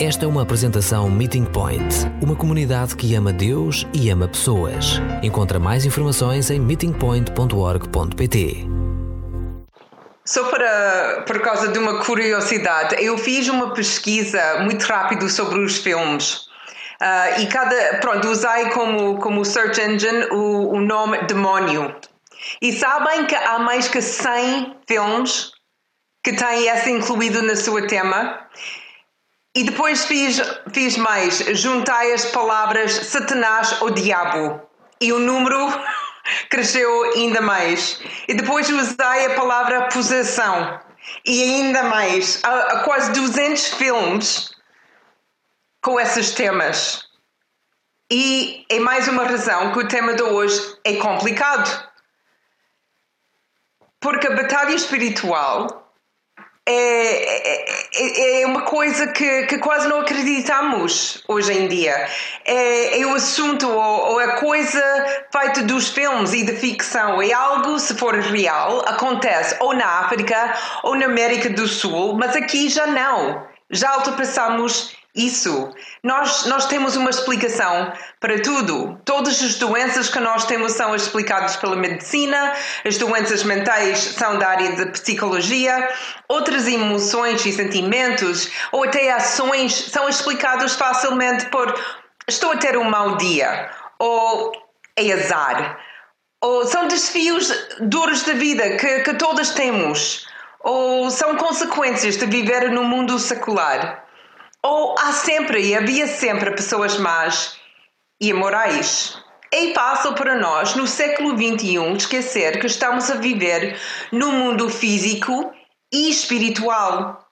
Esta é uma apresentação Meeting Point, uma comunidade que ama Deus e ama pessoas. Encontra mais informações em meetingpoint.org.pt. Só para, por causa de uma curiosidade, eu fiz uma pesquisa muito rápido sobre os filmes. Uh, e cada, pronto, usei como, como search engine o, o nome Demónio. E sabem que há mais que 100 filmes que têm essa incluído na sua tema? E depois fiz, fiz mais, juntei as palavras Satanás ou Diabo. E o número cresceu ainda mais. E depois usei a palavra possessão. E ainda mais. Há, há quase 200 filmes com esses temas. E é mais uma razão que o tema de hoje é complicado. Porque a batalha espiritual é, é, é, uma coisa que, que, quase não acreditamos hoje em dia. É, é o assunto ou, ou, a coisa feita dos filmes e de ficção. É algo, se for real, acontece ou na África ou na América do Sul, mas aqui já não. Já ultrapassamos isso. Nós, nós temos uma explicação para tudo. Todas as doenças que nós temos são explicadas pela medicina, as doenças mentais são da área da psicologia, outras emoções e sentimentos, ou até ações, são explicados facilmente por estou a ter um mau dia, ou é azar, ou são desafios duros da vida que, que todas temos, ou são consequências de viver no mundo secular. Ou há sempre e havia sempre pessoas más e amorais. É fácil para nós, no século XXI, esquecer que estamos a viver num mundo físico e espiritual.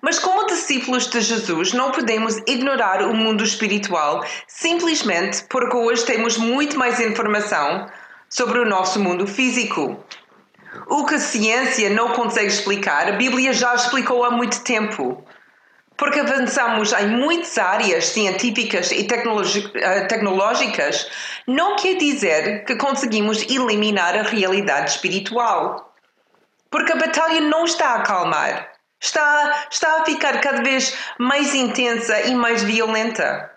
Mas, como discípulos de Jesus, não podemos ignorar o mundo espiritual simplesmente porque hoje temos muito mais informação sobre o nosso mundo físico. O que a ciência não consegue explicar, a Bíblia já explicou há muito tempo porque avançamos em muitas áreas científicas e eh, tecnológicas, não quer dizer que conseguimos eliminar a realidade espiritual. Porque a batalha não está a acalmar, está, está a ficar cada vez mais intensa e mais violenta.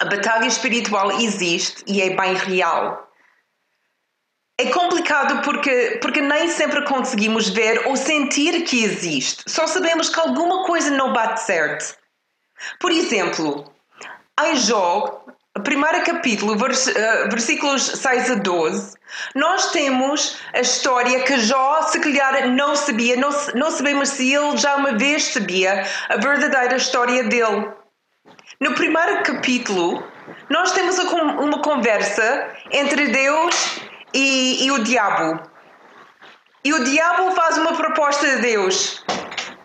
A batalha espiritual existe e é bem real. É complicado porque, porque nem sempre conseguimos ver ou sentir que existe. Só sabemos que alguma coisa não bate certo. Por exemplo, em Jó, primeiro capítulo, vers, uh, versículos 6 a 12, nós temos a história que Jó, se calhar, não sabia, não, não sabemos se ele já uma vez sabia a verdadeira história dele. No primeiro capítulo, nós temos uma conversa entre Deus e, e o diabo. E o diabo faz uma proposta a Deus.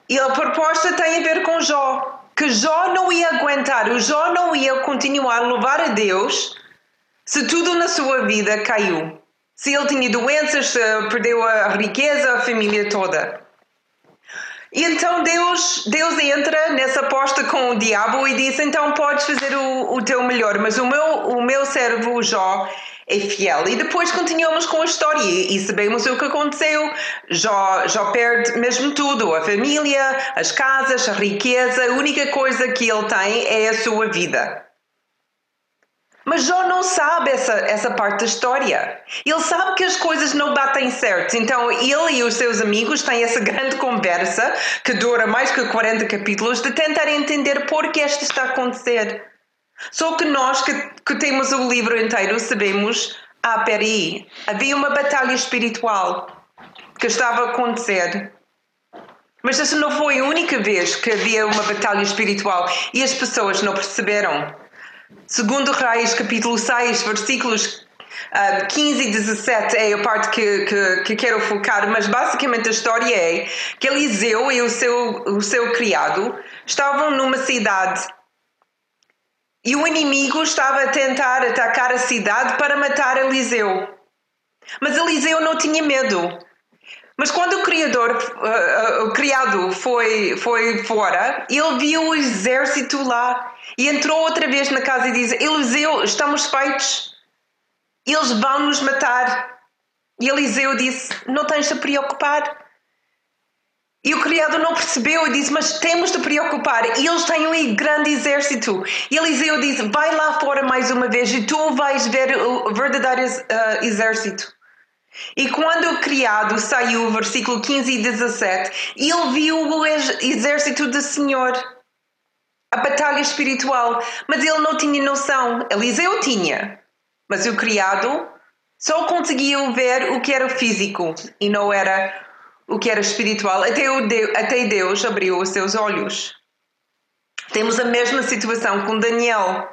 E a proposta tem a ver com Jó. Que Jó não ia aguentar, o Jó não ia continuar a louvar a Deus se tudo na sua vida caiu. Se ele tinha doenças, se perdeu a riqueza, a família toda. E então Deus, Deus entra nessa aposta com o diabo e diz: então podes fazer o, o teu melhor, mas o meu, o meu servo Jó é fiel. E depois continuamos com a história e sabemos o que aconteceu. Jó perde mesmo tudo: a família, as casas, a riqueza. A única coisa que ele tem é a sua vida. Mas Jó não sabe essa, essa parte da história. Ele sabe que as coisas não batem certo. Então ele e os seus amigos têm essa grande conversa, que dura mais que 40 capítulos, de tentar entender por que isto está a acontecer. Só que nós que, que temos o livro inteiro sabemos, ah, peraí, havia uma batalha espiritual que estava a acontecer. Mas essa não foi a única vez que havia uma batalha espiritual e as pessoas não perceberam. Segundo Reis, capítulo 6, versículos uh, 15 e 17 é a parte que, que, que, quero focar, mas basicamente a história é que Eliseu e o seu, o seu criado estavam numa cidade e o inimigo estava a tentar atacar a cidade para matar Eliseu. Mas Eliseu não tinha medo. Mas quando o criador, uh, uh, o criado foi, foi fora, ele viu o exército lá e entrou outra vez na casa e diz: Eliseu, estamos feitos. Eles vão nos matar. E Eliseu disse: Não tens de preocupar. E o criado não percebeu e disse: Mas temos de preocupar. E eles têm um grande exército. E Eliseu disse: Vai lá fora mais uma vez e tu vais ver o verdadeiro uh, exército. E quando o criado saiu, versículo 15 e 17, ele viu o exército do Senhor, a batalha espiritual, mas ele não tinha noção. Eliseu tinha, mas o criado só conseguia ver o que era físico e não era o que era espiritual, até, o Deus, até Deus abriu os seus olhos. Temos a mesma situação com Daniel.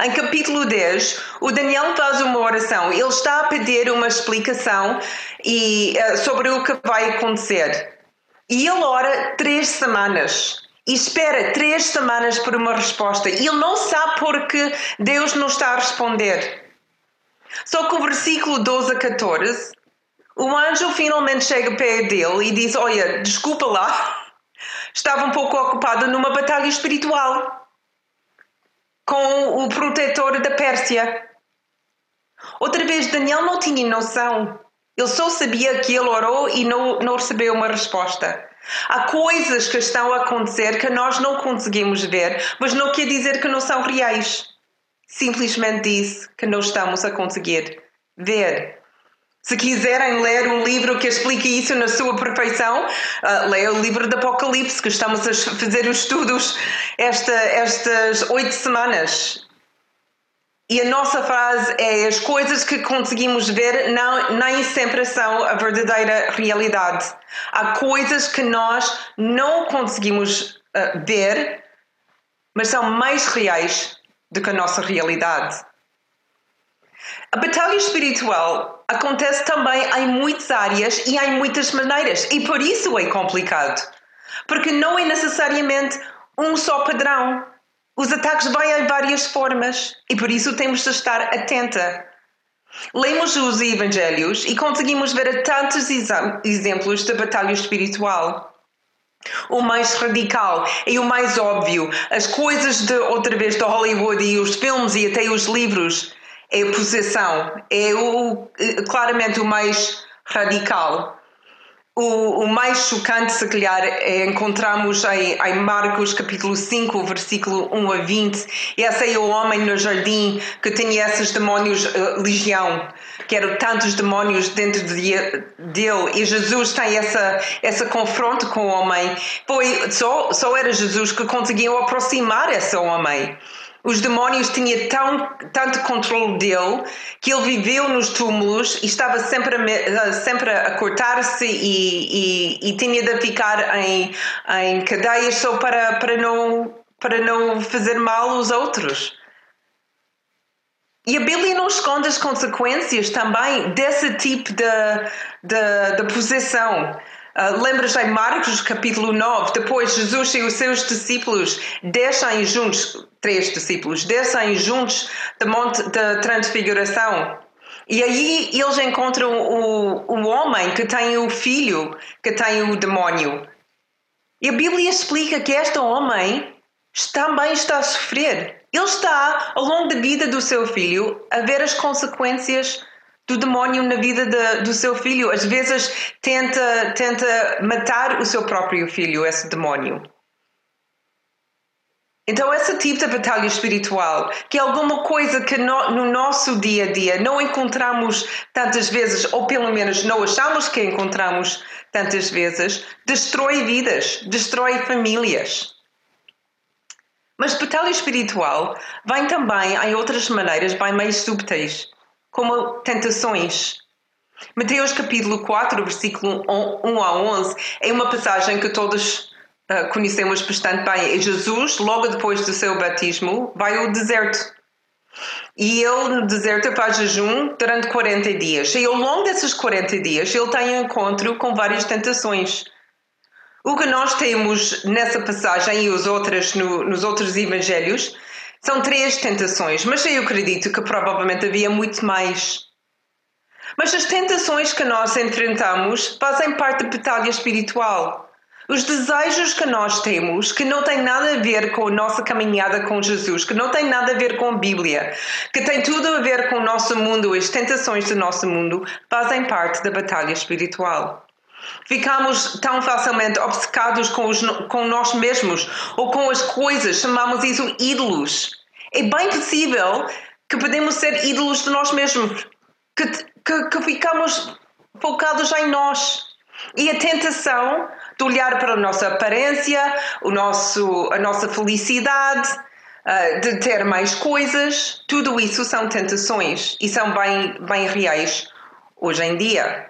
Em capítulo 10, o Daniel faz uma oração. Ele está a pedir uma explicação e, uh, sobre o que vai acontecer. E ele ora três semanas. E espera três semanas por uma resposta. E ele não sabe porque Deus não está a responder. Só que o versículo 12 a 14 o anjo finalmente chega perto dele e diz: Olha, desculpa lá, estava um pouco ocupado numa batalha espiritual com o protetor da Pérsia. Outra vez, Daniel não tinha noção. Ele só sabia que ele orou e não, não recebeu uma resposta. Há coisas que estão a acontecer que nós não conseguimos ver, mas não quer dizer que não são reais. Simplesmente diz que não estamos a conseguir ver. Se quiserem ler um livro que explique isso na sua perfeição, uh, leia o livro do Apocalipse, que estamos a fazer os estudos esta, estas oito semanas. E a nossa frase é: as coisas que conseguimos ver não, nem sempre são a verdadeira realidade. Há coisas que nós não conseguimos uh, ver, mas são mais reais do que a nossa realidade. A batalha espiritual acontece também em muitas áreas e em muitas maneiras, e por isso é complicado. Porque não é necessariamente um só padrão. Os ataques vêm em várias formas e por isso temos de estar atenta. Lemos os Evangelhos e conseguimos ver tantos exemplos de batalha espiritual. O mais radical e o mais óbvio, as coisas de outra vez de Hollywood e os filmes e até os livros é a possessão, é o, claramente o mais radical. O, o, mais chocante, se calhar, é encontramos em, em, Marcos capítulo 5, versículo 1 a 20. Esse é o homem no jardim que tinha esses demónios, uh, legião, que eram tantos demónios dentro de, dele. E Jesus tem essa, essa confronto com o homem. Foi, só, só era Jesus que conseguiu aproximar esse homem os demónios tinham tão, tanto controle dele que ele viveu nos túmulos e estava sempre a, sempre a cortar-se e, e, e, tinha de ficar em, em cadeias só para, para, não, para não fazer mal aos outros. E a Bíblia não esconde as consequências também desse tipo de, de, de possessão. Uh, Lembras em Marcos capítulo 9, depois Jesus e os seus discípulos descem juntos, três discípulos, descem juntos do monte da transfiguração. E aí eles encontram o, o homem que tem o filho, que tem o demónio. E a Bíblia explica que este homem também está a sofrer. Ele está, ao longo da vida do seu filho, a ver as consequências do demónio na vida de, do seu filho. Às vezes tenta, tenta matar o seu próprio filho, esse demónio. Então, esse tipo de batalha espiritual, que é alguma coisa que no, no, nosso dia a dia não encontramos tantas vezes, ou pelo menos não achamos que encontramos tantas vezes, destrói vidas, destrói famílias. Mas batalha espiritual vem também em outras maneiras, bem mais subtis como tentações. Mateus capítulo 4, versículo 1 a 11, é uma passagem que todos uh, conhecemos bastante bem. É Jesus, logo depois do seu batismo, vai ao deserto. E ele no deserto faz jejum durante 40 dias. E ao longo desses 40 dias ele tem um encontro com várias tentações. O que nós temos nessa passagem e os outras no, nos outros evangelhos são três tentações, mas eu acredito que provavelmente havia muito mais. Mas as tentações que nós enfrentamos fazem parte da batalha espiritual. Os desejos que nós temos, que não têm nada a ver com a nossa caminhada com Jesus, que não têm nada a ver com a Bíblia, que têm tudo a ver com o nosso mundo, as tentações do nosso mundo, fazem parte da batalha espiritual. Ficamos tão facilmente obcecados com, os, com nós mesmos ou com as coisas, chamamos isso ídolos. É bem possível que podemos ser ídolos de nós mesmos, que, que, que ficamos focados em nós. E a tentação de olhar para a nossa aparência, o nosso, a nossa felicidade, uh, de ter mais coisas, tudo isso são tentações e são bem, bem reais hoje em dia.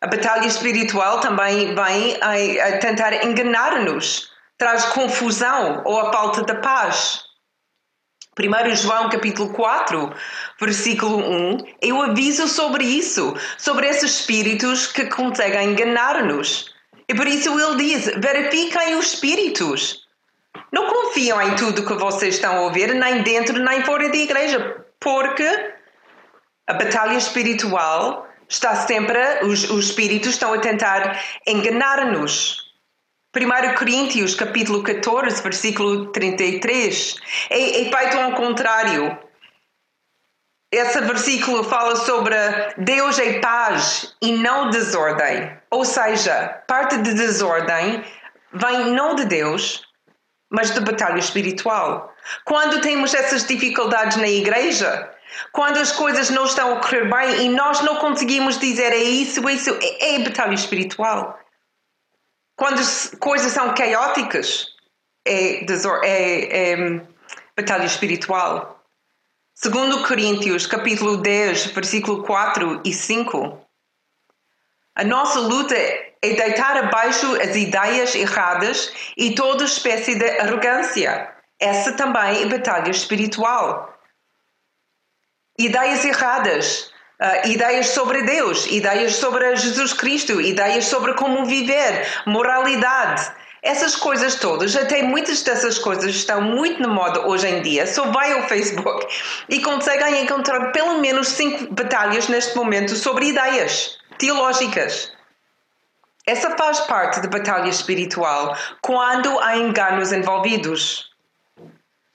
A batalha espiritual também vem a, a tentar enganar-nos, traz confusão ou a falta de paz. 1 João capítulo 4, versículo 1, eu aviso sobre isso, sobre esses espíritos que conseguem enganar-nos. E por isso ele diz: verifiquem os espíritos. Não confiam em tudo que vocês estão a ouvir, nem dentro nem fora da igreja, porque a batalha espiritual está sempre, os, os espíritos estão a tentar enganar-nos. 1 Coríntios, capítulo 14, versículo 33, é, é feito ao contrário. Esse versículo fala sobre Deus é paz e não desordem. Ou seja, parte de desordem vem não de Deus, mas de batalha espiritual. Quando temos essas dificuldades na igreja, quando as coisas não estão a correr bem e nós não conseguimos dizer é isso, é isso, é, é batalha espiritual. Quando as coisas são caóticas, é, é, é batalha espiritual. Segundo Coríntios, capítulo 10, versículo 4 e 5. A nossa luta é deitar abaixo as ideias erradas e toda espécie de arrogância. Essa também é batalha espiritual. Ideias erradas, Uh, ideias sobre Deus, ideias sobre Jesus Cristo, ideias sobre como viver, moralidade. Essas coisas todas, até muitas dessas coisas estão muito na moda hoje em dia. Só vai ao Facebook e conseguem encontrar pelo menos cinco batalhas neste momento sobre ideias teológicas. Essa faz parte da batalha espiritual quando há enganos envolvidos.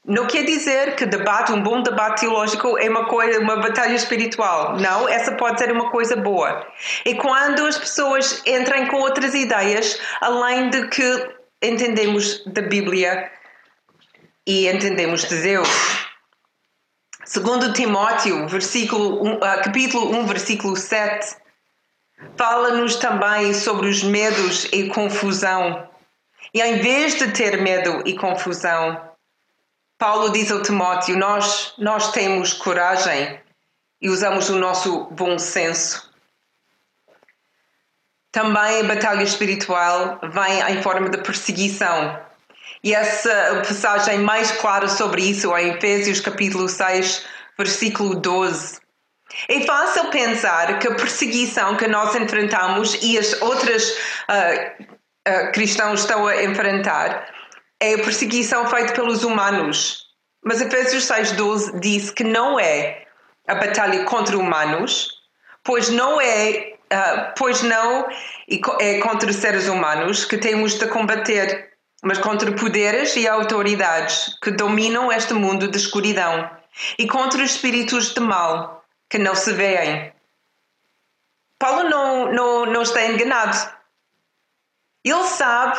Não quer dizer que debate, um bom debate teológico é uma coisa, uma batalha espiritual. Não, essa pode ser uma coisa boa. E quando as pessoas entram com outras ideias, além de que entendemos da Bíblia e entendemos de Deus. Segundo Timóteo, versículo 1, ah, capítulo 1, versículo 7, fala-nos também sobre os medos e confusão. E em vez de ter medo e confusão, Paulo diz ao Timóteo: nós, nós temos coragem e usamos o nosso bom senso. Também a batalha espiritual vem em forma de perseguição. E essa passagem mais clara sobre isso é em Efésios capítulo 6, versículo 12. É fácil pensar que a perseguição que nós enfrentamos e as outras uh, uh, cristãos estão a enfrentar é a perseguição feita pelos humanos. Mas Efésios 6,12 diz que não é a batalha contra humanos, pois não é, uh, pois não é contra seres humanos que temos de combater, mas contra poderes e autoridades que dominam este mundo de escuridão e contra os espíritos de mal que não se veem. Paulo não, não, não está enganado. Ele sabe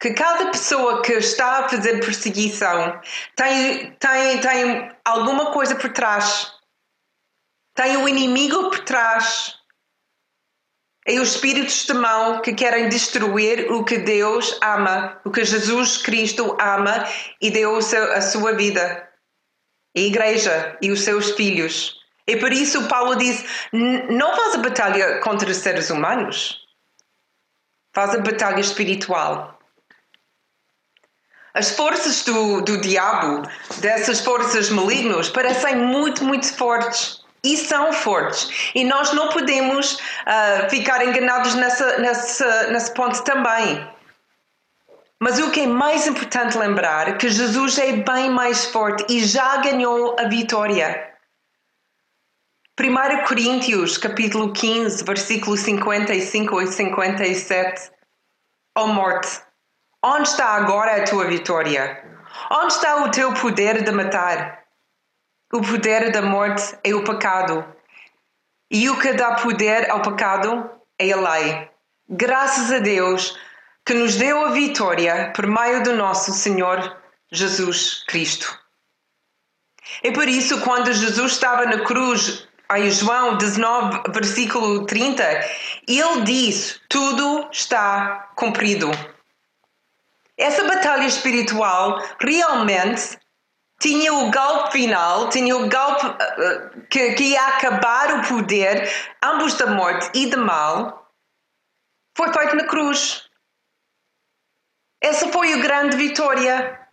que cada pessoa que está a fazer perseguição tem, tem, tem alguma coisa por trás. Tem o um inimigo por trás. É os espíritos de mão que querem destruir o que Deus ama, o que Jesus Cristo ama e deu a sua vida. A igreja e os seus filhos. E por isso Paulo diz: não faz a batalha contra os seres humanos, faz a batalha espiritual. As forças do, do diabo, dessas forças malignas, parecem muito, muito fortes. E são fortes. E nós não podemos uh, ficar enganados nessa, nessa, nesse ponto também. Mas o que é mais importante lembrar é que Jesus é bem mais forte e já ganhou a vitória. 1 Coríntios, capítulo 15, versículo 55 e 57. Ó oh morte, Onde está agora a tua vitória? Onde está o teu poder de matar? O poder da morte é o pecado. E o que dá poder ao pecado é a lei. Graças a Deus que nos deu a vitória por meio do nosso Senhor Jesus Cristo. E por isso, quando Jesus estava na cruz, em João 19, versículo 30, ele diz: Tudo está cumprido. Essa batalha espiritual realmente tinha o golpe final, tinha o golpe uh, que, que ia acabar o poder, ambos da morte e do mal, foi feito na cruz. Essa foi a grande vitória.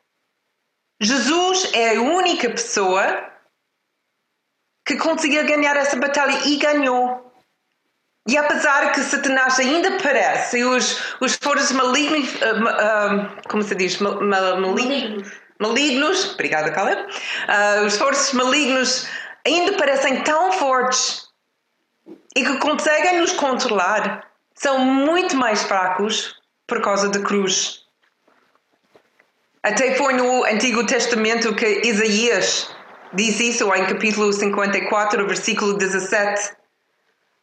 Jesus é a única pessoa que conseguiu ganhar essa batalha e ganhou. E apesar que Satanás ainda parece, e os, os forças malignos, uh, uh, como se diz? Mal, mal, malignos. malignos, obrigada, Caleb. Uh, os forças malignos ainda parecem tão fortes e que conseguem nos controlar, são muito mais fracos por causa da cruz. Até foi no Antigo Testamento que Isaías diz isso em capítulo 54, versículo 17.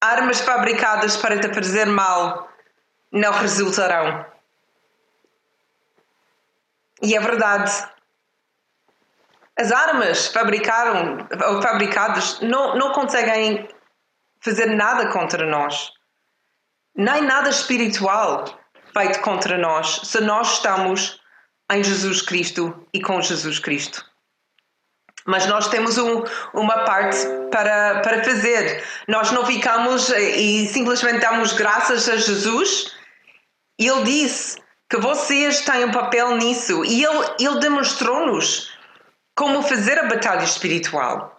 Armas fabricadas para te fazer mal não resultarão. E é verdade. As armas fabricaram, fabricadas não, não conseguem fazer nada contra nós. Nem nada espiritual feito contra nós se nós estamos em Jesus Cristo e com Jesus Cristo. Mas nós temos um, uma parte para, para fazer. Nós não ficamos e simplesmente damos graças a Jesus. Ele disse que vocês têm um papel nisso. E Ele, ele demonstrou-nos como fazer a batalha espiritual.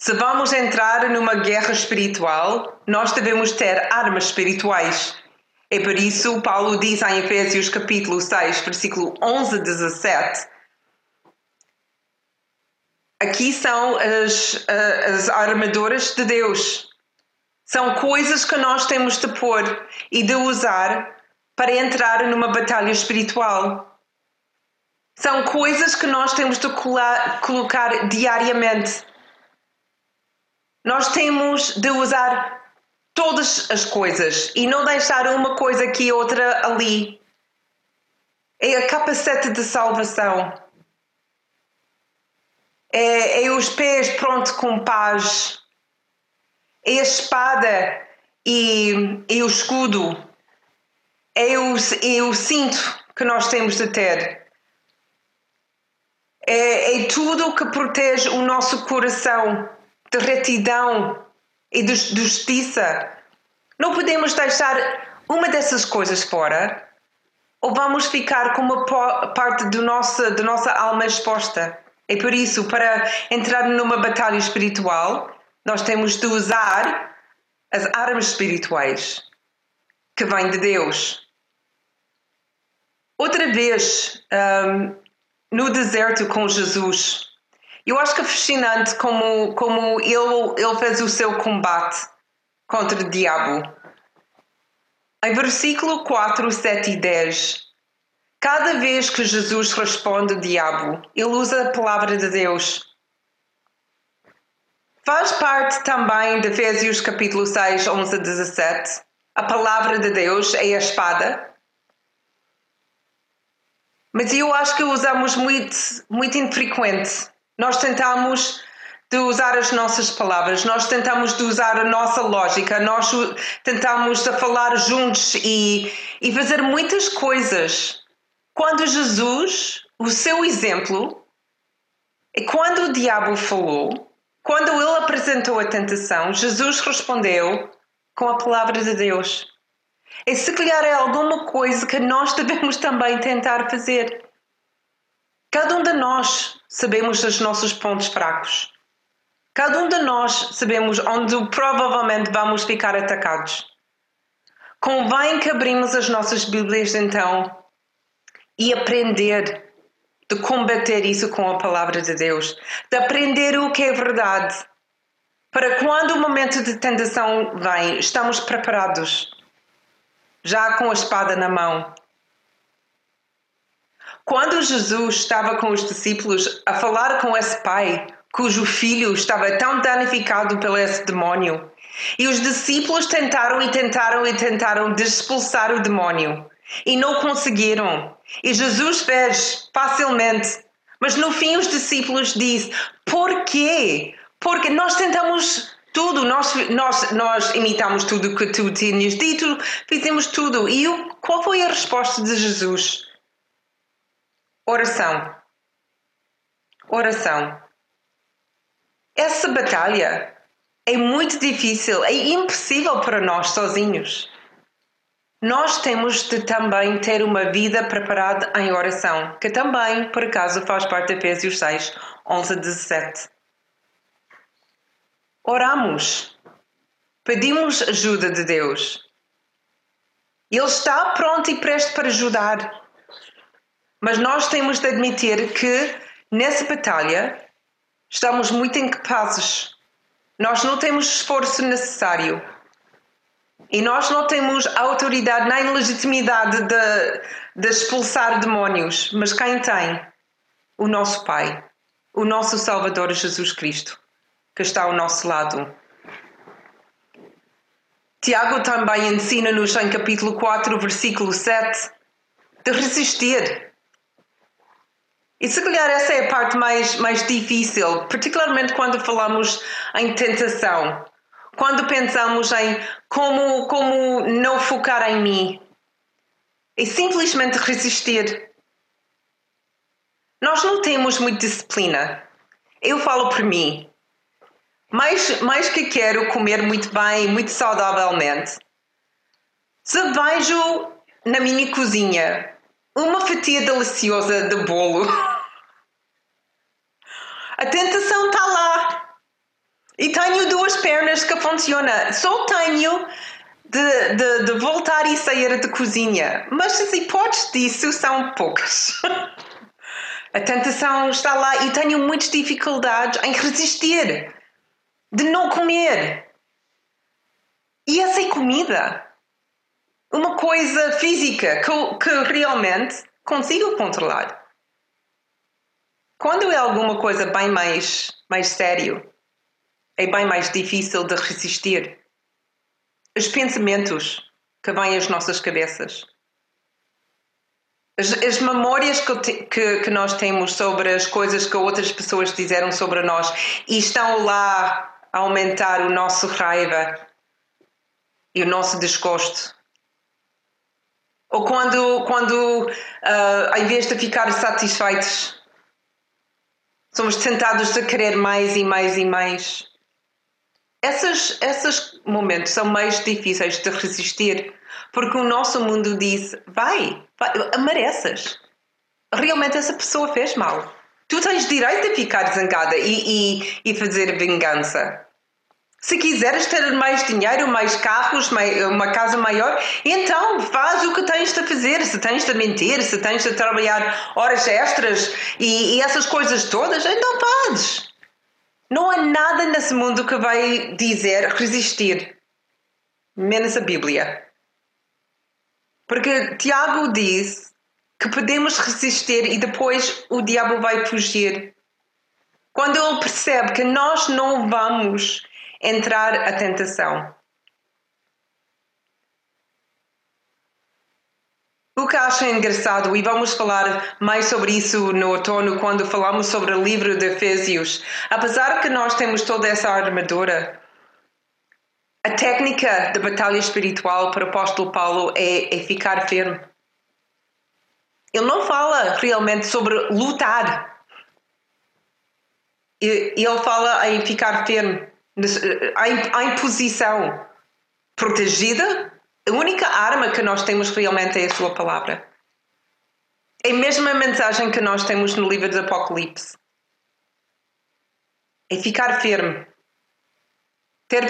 Se vamos entrar numa guerra espiritual, nós devemos ter armas espirituais. É por isso Paulo diz em Efésios capítulo 6, versículo 11 a 17. Aqui são as, as armaduras de Deus. São coisas que nós temos de pôr e de usar para entrar numa batalha espiritual. São coisas que nós temos de colocar diariamente. Nós temos de usar todas as coisas e não deixar uma coisa aqui e outra ali. É a capacete de salvação. É, é os pés pronto com paz. É a espada e, e o escudo. É o, é o cinto que nós temos de ter. É, é tudo que protege o nosso coração de retidão e de justiça. Não podemos deixar uma dessas coisas fora ou vamos ficar com uma parte do nossa, da nossa alma exposta. É por isso, para entrar numa batalha espiritual, nós temos de usar as armas espirituais que vêm de Deus. Outra vez, um, no deserto com Jesus, eu acho que é fascinante como, como ele, ele fez o seu combate contra o diabo. Em versículo 4, 7 e 10, cada vez que Jesus responde ao diabo, ele usa a palavra de Deus. Faz parte também de Efésios capítulo 6, 11 a 17. A palavra de Deus é a espada. Mas eu acho que usamos muito, muito infrequente nós tentamos de usar as nossas palavras, nós tentamos de usar a nossa lógica, nós tentamos de falar juntos e, e fazer muitas coisas. Quando Jesus, o seu exemplo, e quando o diabo falou, quando ele apresentou a tentação, Jesus respondeu com a palavra de Deus. E se calhar é alguma coisa que nós devemos também tentar fazer. Cada um de nós sabemos os nossos pontos fracos. Cada um de nós sabemos onde provavelmente vamos ficar atacados. Convém que abrimos as nossas Bíblias então e aprender de combater isso com a palavra de Deus, de aprender o que é verdade, para quando o momento de tentação vem, estamos preparados, já com a espada na mão, quando Jesus estava com os discípulos a falar com esse pai, cujo filho estava tão danificado pelo esse demônio, E os discípulos tentaram e tentaram e tentaram de expulsar o demónio e não conseguiram. E Jesus fez facilmente. Mas no fim os discípulos dizem: Por quê? Porque nós tentamos tudo, nós, nós, nós imitamos tudo que tu tinhas dito, fizemos tudo. E o, qual foi a resposta de Jesus? Oração. Oração. Essa batalha é muito difícil, é impossível para nós sozinhos. Nós temos de também ter uma vida preparada em oração, que também, por acaso, faz parte de Efésios 6, 11 a 17. Oramos, pedimos ajuda de Deus. Ele está pronto e presto para ajudar. Mas nós temos de admitir que nessa batalha estamos muito incapazes nós não temos esforço necessário. E nós não temos autoridade nem legitimidade de, de expulsar demónios. Mas quem tem? O nosso Pai, o nosso Salvador Jesus Cristo, que está ao nosso lado. Tiago também ensina-nos em capítulo 4, versículo 7, de resistir e se calhar essa é a parte mais, mais difícil, particularmente quando falamos em tentação. Quando pensamos em como, como não focar em mim. É simplesmente resistir. Nós não temos muita disciplina. Eu falo por mim. Mais, mais que quero comer muito bem, muito saudavelmente, se vejo na minha cozinha uma fatia deliciosa de bolo. A tentação está lá. E tenho duas pernas que funcionam. Só tenho de, de, de, voltar e sair da cozinha. Mas as hipóteses disso são poucas. A tentação está lá e tenho muitas dificuldades em resistir, de não comer. E essa é comida uma coisa física que, que realmente consigo controlar. Quando é alguma coisa bem mais, mais sério, é bem mais difícil de resistir. Os pensamentos que vêm às nossas cabeças. As, as memórias que, que, que nós temos sobre as coisas que outras pessoas disseram sobre nós e estão lá a aumentar o nosso raiva e o nosso desgosto ou quando, quando uh, em vez de ficar satisfeitos, somos tentados a querer mais e mais e mais. Esses, esses momentos são mais difíceis de resistir, porque o nosso mundo diz: vai, vai mereces. Realmente essa pessoa fez mal. Tu tens direito a ficar zangada e, e, e fazer vingança. Se quiseres ter mais dinheiro, mais carros, uma casa maior, então faz o que tens de fazer. Se tens de mentir, se tens de trabalhar horas extras e, e essas coisas todas, então fazes. Não há nada nesse mundo que vai dizer resistir, menos a Bíblia. Porque Tiago diz que podemos resistir e depois o diabo vai fugir. Quando ele percebe que nós não vamos entrar a tentação. O que acho engraçado, e vamos falar mais sobre isso no outono quando falamos sobre o livro de Efésios, apesar que nós temos toda essa armadura, a técnica de batalha espiritual para o apóstolo Paulo é, é ficar firme. Ele não fala realmente sobre lutar. Ele fala em ficar firme a imposição protegida, a única arma que nós temos realmente é a sua palavra. É a mesma mensagem que nós temos no livro do Apocalipse. É ficar firme. Ter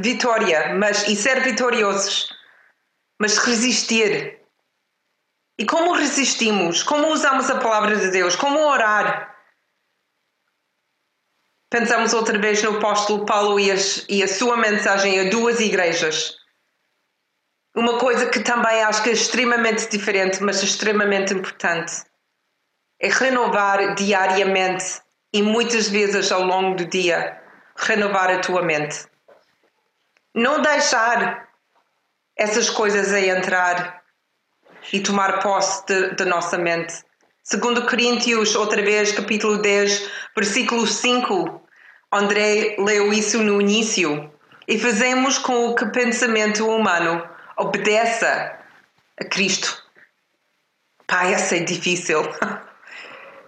vitória, mas e ser vitoriosos, mas resistir. E como resistimos? Como usamos a palavra de Deus? Como orar? Pensamos outra vez no apóstolo Paulo e, as, e a sua mensagem a duas igrejas. Uma coisa que também acho que é extremamente diferente, mas extremamente importante, é renovar diariamente e muitas vezes ao longo do dia, renovar a tua mente. não deixar essas coisas a entrar e tomar posse da nossa mente. Segundo Coríntios, outra vez, capítulo 10, versículo 5, André leu isso no início. E fazemos com o que pensamento humano obedeça a Cristo. Pai, essa é difícil.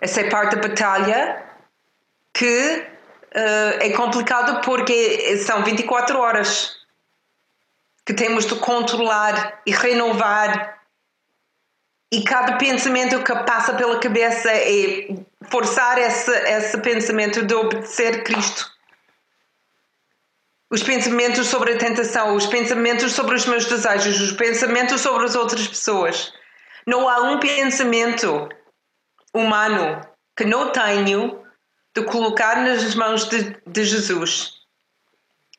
Essa é parte da batalha que uh, é complicado porque são 24 horas que temos de controlar e renovar. E cada pensamento que passa pela cabeça é forçar esse, esse pensamento de obedecer Cristo. Os pensamentos sobre a tentação, os pensamentos sobre os meus desejos, os pensamentos sobre as outras pessoas. Não há um pensamento humano que não tenho de colocar nas mãos de, de Jesus.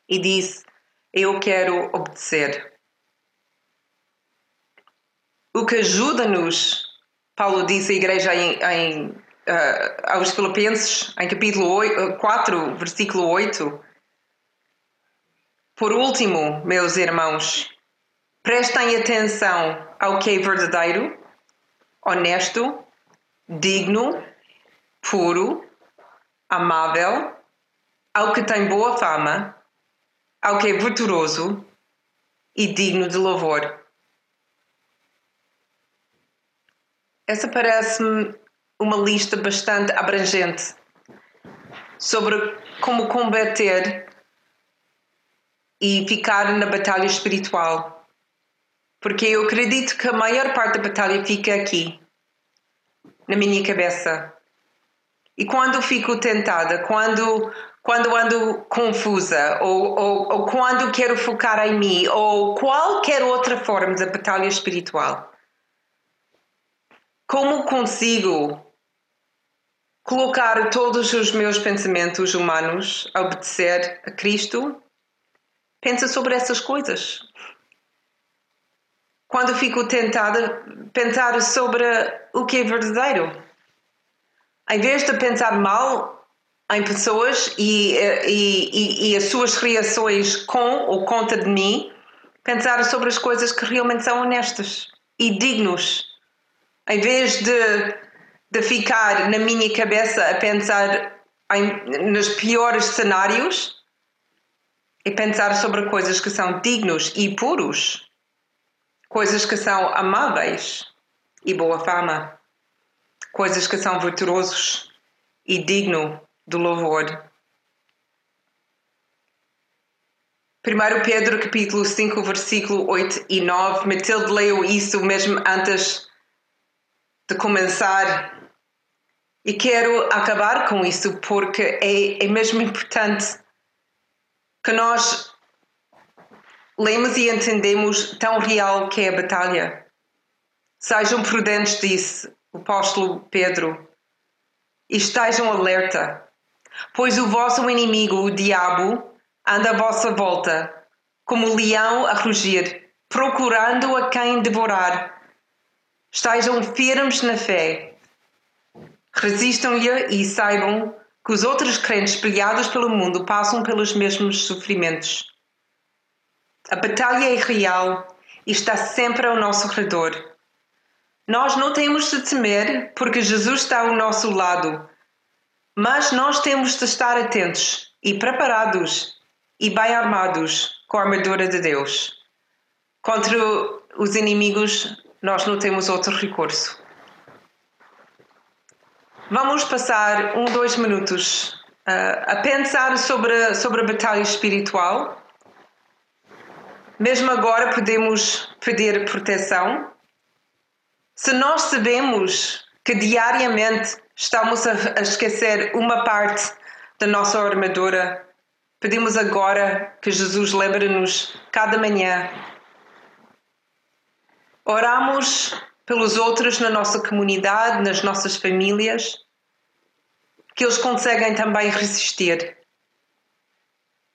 E disse: Eu quero obedecer. O que ajuda-nos, Paulo diz à igreja em, em, uh, aos Filipenses, em capítulo 8, 4, versículo 8. Por último, meus irmãos, prestem atenção ao que é verdadeiro, honesto, digno, puro, amável, ao que tem boa fama, ao que é virtuoso e digno de louvor. Essa parece-me uma lista bastante abrangente sobre como combater e ficar na batalha espiritual. Porque eu acredito que a maior parte da batalha fica aqui, na minha cabeça. E quando fico tentada, quando, quando ando confusa, ou, ou, ou quando quero focar em mim, ou qualquer outra forma de batalha espiritual, como consigo colocar todos os meus pensamentos humanos a obedecer a Cristo? Pensa sobre essas coisas. Quando fico tentada, pensar sobre o que é verdadeiro em vez de pensar mal em pessoas e, e, e, as suas reações com ou contra de mim, pensar sobre as coisas que realmente são honestas e dignos. Em vez de, de ficar na minha cabeça a pensar em, nos piores cenários, e pensar sobre coisas que são dignos e puros, coisas que são amáveis e boa fama coisas que são virtuosos e digno do louvor. 1 Pedro capítulo 5, versículo 8 e 9. Matilde leu isso mesmo antes de começar. E quero acabar com isso porque é, é mesmo importante que nós lemos e entendemos tão real que é a batalha. Sejam prudentes, disse o apóstolo Pedro, estejam alerta, pois o vosso inimigo, o diabo, anda à vossa volta, como leão a rugir, procurando a quem devorar. Estejam firmes na fé. Resistam-lhe e saibam que os outros crentes espalhados pelo mundo passam pelos mesmos sofrimentos. A batalha é real e está sempre ao nosso redor. Nós não temos de temer porque Jesus está ao nosso lado, mas nós temos de estar atentos e preparados e bem armados com a armadura de Deus. Contra os inimigos, nós não temos outro recurso. Vamos passar um, dois minutos uh, a pensar sobre, sobre a batalha espiritual. Mesmo agora podemos pedir proteção se nós sabemos que diariamente estamos a, esquecer uma parte da nossa armadura, pedimos agora que Jesus lembre-nos cada manhã. Oramos pelos outros na nossa comunidade, nas nossas famílias, que eles conseguem também resistir.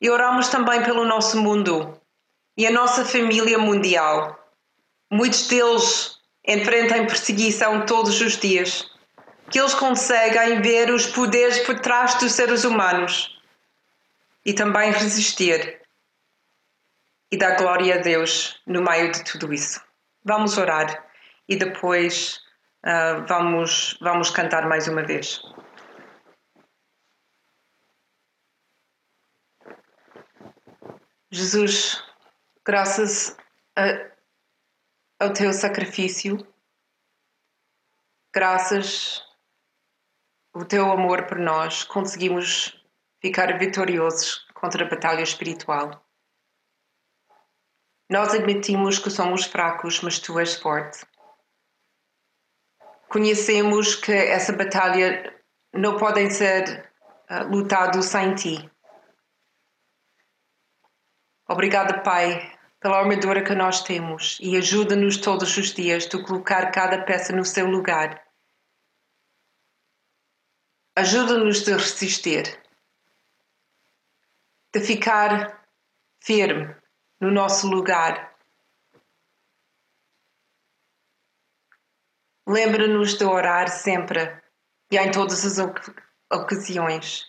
E oramos também pelo nosso mundo e a nossa família mundial. Muitos deles enfrentam perseguição todos os dias, que eles conseguem ver os poderes por trás dos seres humanos e também resistir. e dar glória a Deus no meio de tudo isso. Vamos orar e depois uh, vamos, vamos cantar mais uma vez. Jesus, graças a, ao teu sacrifício, graças ao teu amor por nós, conseguimos ficar vitoriosos contra a batalha espiritual. Nós admitimos que somos fracos, mas tu és forte. Conhecemos que essa batalha não pode ser uh, lutado sem ti. Obrigada, Pai, pela armadura que nós temos e ajuda-nos todos os dias a colocar cada peça no seu lugar. Ajuda-nos a resistir, de ficar firme no nosso lugar. Lembra-nos de orar sempre e em todas as ocasiões.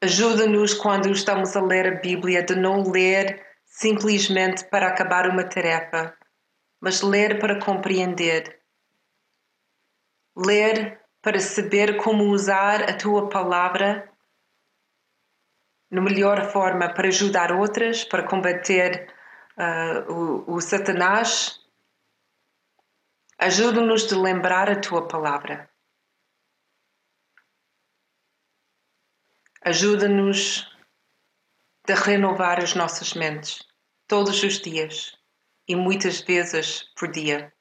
Ajuda-nos quando estamos a ler a Bíblia de não ler simplesmente para acabar uma tarefa, mas ler para compreender. Ler para saber como usar a tua palavra na melhor forma para ajudar outras, para combater uh, o, o Satanás. Ajuda-nos de lembrar a tua palavra. Ajuda-nos a renovar as nossas mentes todos os dias e muitas vezes por dia.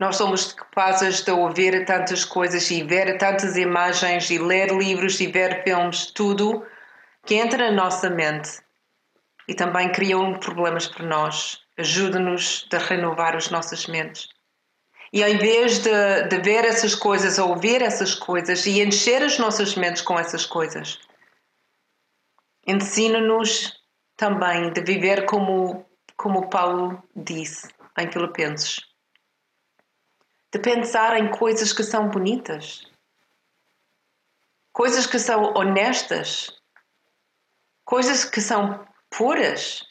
Nós somos capazes de ouvir tantas coisas e ver tantas imagens e ler livros e ver filmes, tudo que entra na nossa mente e também criam problemas para nós. Ajuda-nos a renovar as nossas mentes. E em vez de, de ver essas coisas, ouvir essas coisas e encher as nossas mentes com essas coisas, ensina-nos também de viver como, como Paulo disse em Filipenses. De pensar em coisas que são bonitas, coisas que são honestas, coisas que são puras,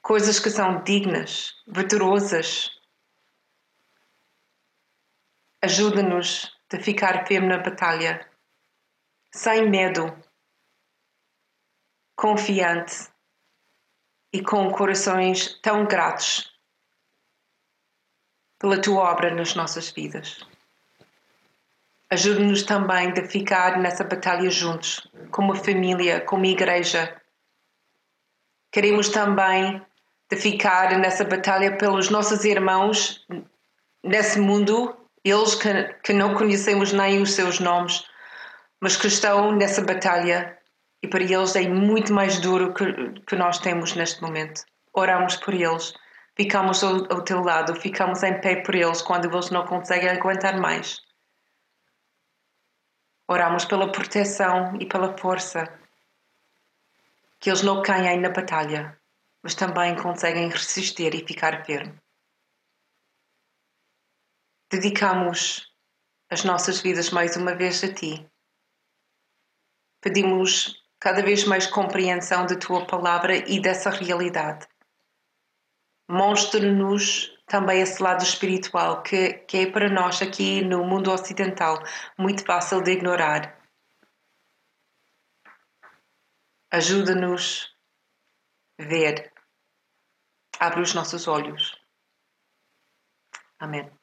coisas que são dignas, virtuosas, Ajuda-nos a ficar firme na batalha, sem medo, confiante e com corações tão gratos pela tua obra nas nossas vidas. Ajuda-nos também a ficar nessa batalha juntos, como família, como igreja. Queremos também de ficar nessa batalha pelos nossos irmãos nesse mundo eles que, que não conhecemos nem os seus nomes, mas que estão nessa batalha e para eles é muito mais duro que, que nós temos neste momento. Oramos por eles, ficamos ao, ao teu lado, ficamos em pé por eles quando eles não conseguem aguentar mais. Oramos pela proteção e pela força, que eles não caem na batalha, mas também conseguem resistir e ficar firme dedicamos as nossas vidas mais uma vez a Ti. Pedimos cada vez mais compreensão da Tua palavra e dessa realidade. Mostra-nos também esse lado espiritual que, que é para nós aqui no mundo ocidental muito fácil de ignorar. Ajuda-nos a ver. Abre os nossos olhos. Amém.